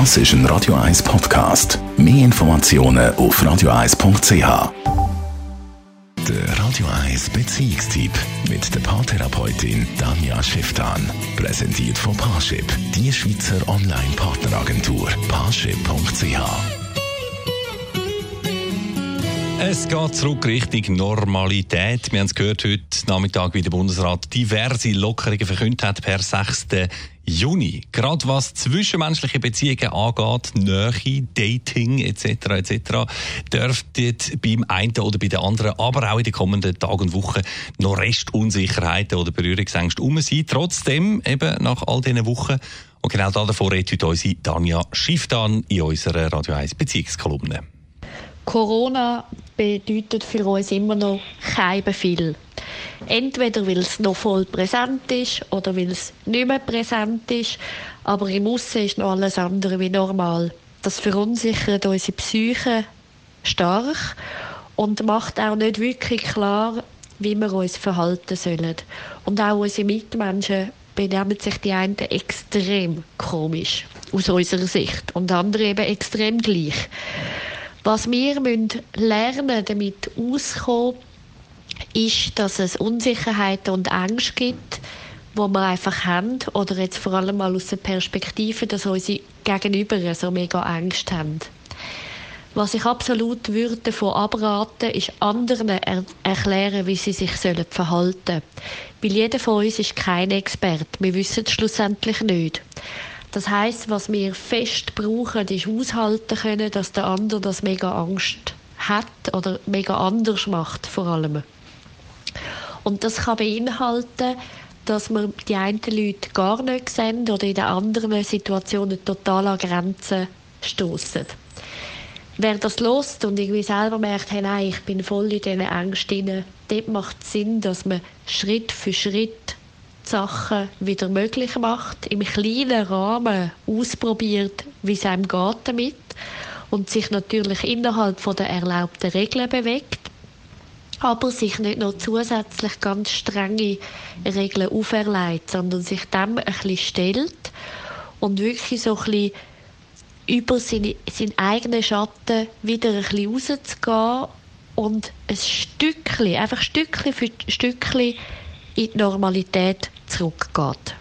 Das ist ein Radio 1 Podcast. Mehr Informationen auf radio1.ch. Der Radio 1 Beziehungstyp mit der Paartherapeutin Danja Schifftan. Präsentiert von Paarship, die Schweizer Online-Partneragentur. Paarship.ch es geht zurück Richtung Normalität. Wir haben es gehört heute Nachmittag, wie der Bundesrat diverse Lockerungen verkündet hat per 6. Juni. Gerade was zwischenmenschliche Beziehungen angeht, Nähe, Dating etc. etc. dürfte beim einen oder bei der anderen, aber auch in den kommenden Tagen und Wochen noch Restunsicherheiten oder Berührungsängste um sein. Trotzdem, eben nach all diesen Wochen, und genau davor redet heute unsere Danja Schifftan in unserer Radio 1 Beziehungskolumne. Corona bedeutet für uns immer noch kein Befehl. Entweder weil es noch voll präsent ist oder weil es nicht mehr präsent ist, aber im Aussen ist noch alles andere wie normal. Das verunsichert unsere Psyche stark und macht auch nicht wirklich klar, wie wir uns verhalten sollen. Und auch unsere Mitmenschen benehmen sich die einen extrem komisch aus unserer Sicht und andere eben extrem gleich. Was wir müssen lernen, damit auskommen, ist, dass es Unsicherheiten und Ängste gibt, wo wir einfach haben, oder jetzt vor allem mal aus der Perspektive, dass unsere Gegenüber so mega Angst haben. Was ich absolut würde davon abraten, ist anderen er erklären, wie sie sich sollen verhalten sollen. Weil jeder von uns ist kein Experte. Wir wissen es schlussendlich nicht. Das heißt, was wir fest brauchen, ist aushalten können, dass der andere das mega Angst hat oder mega anders macht vor allem. Und das kann beinhalten, dass wir die einen Leute gar nicht sehen oder in den anderen Situationen total an Grenzen stoßen. Wer das lost und irgendwie selber merkt, hey, nein, ich bin voll in diesen Ängsten, dort macht es Sinn, dass man Schritt für Schritt Sachen wieder möglich macht, im kleinen Rahmen ausprobiert, wie es einem geht damit und sich natürlich innerhalb von der erlaubten Regeln bewegt, aber sich nicht noch zusätzlich ganz strenge Regeln auferlegt, sondern sich dem ein bisschen stellt und wirklich so ein bisschen über seine, seinen eigenen Schatten wieder ein bisschen rauszugehen und ein Stückchen, einfach Stückchen für Stückchen in die Normalität zurückgeht.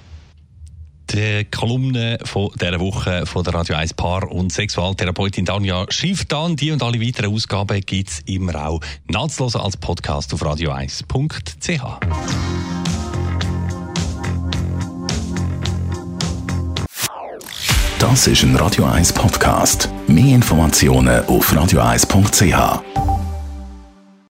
Die Kolumne dieser Woche von der Radio 1 Paar- und Sexualtherapeutin Danja Schifftan. Die und alle weiteren Ausgaben gibt es immer auch nahtlos als Podcast auf radio1.ch. Das ist ein Radio 1 Podcast. Mehr Informationen auf radio1.ch.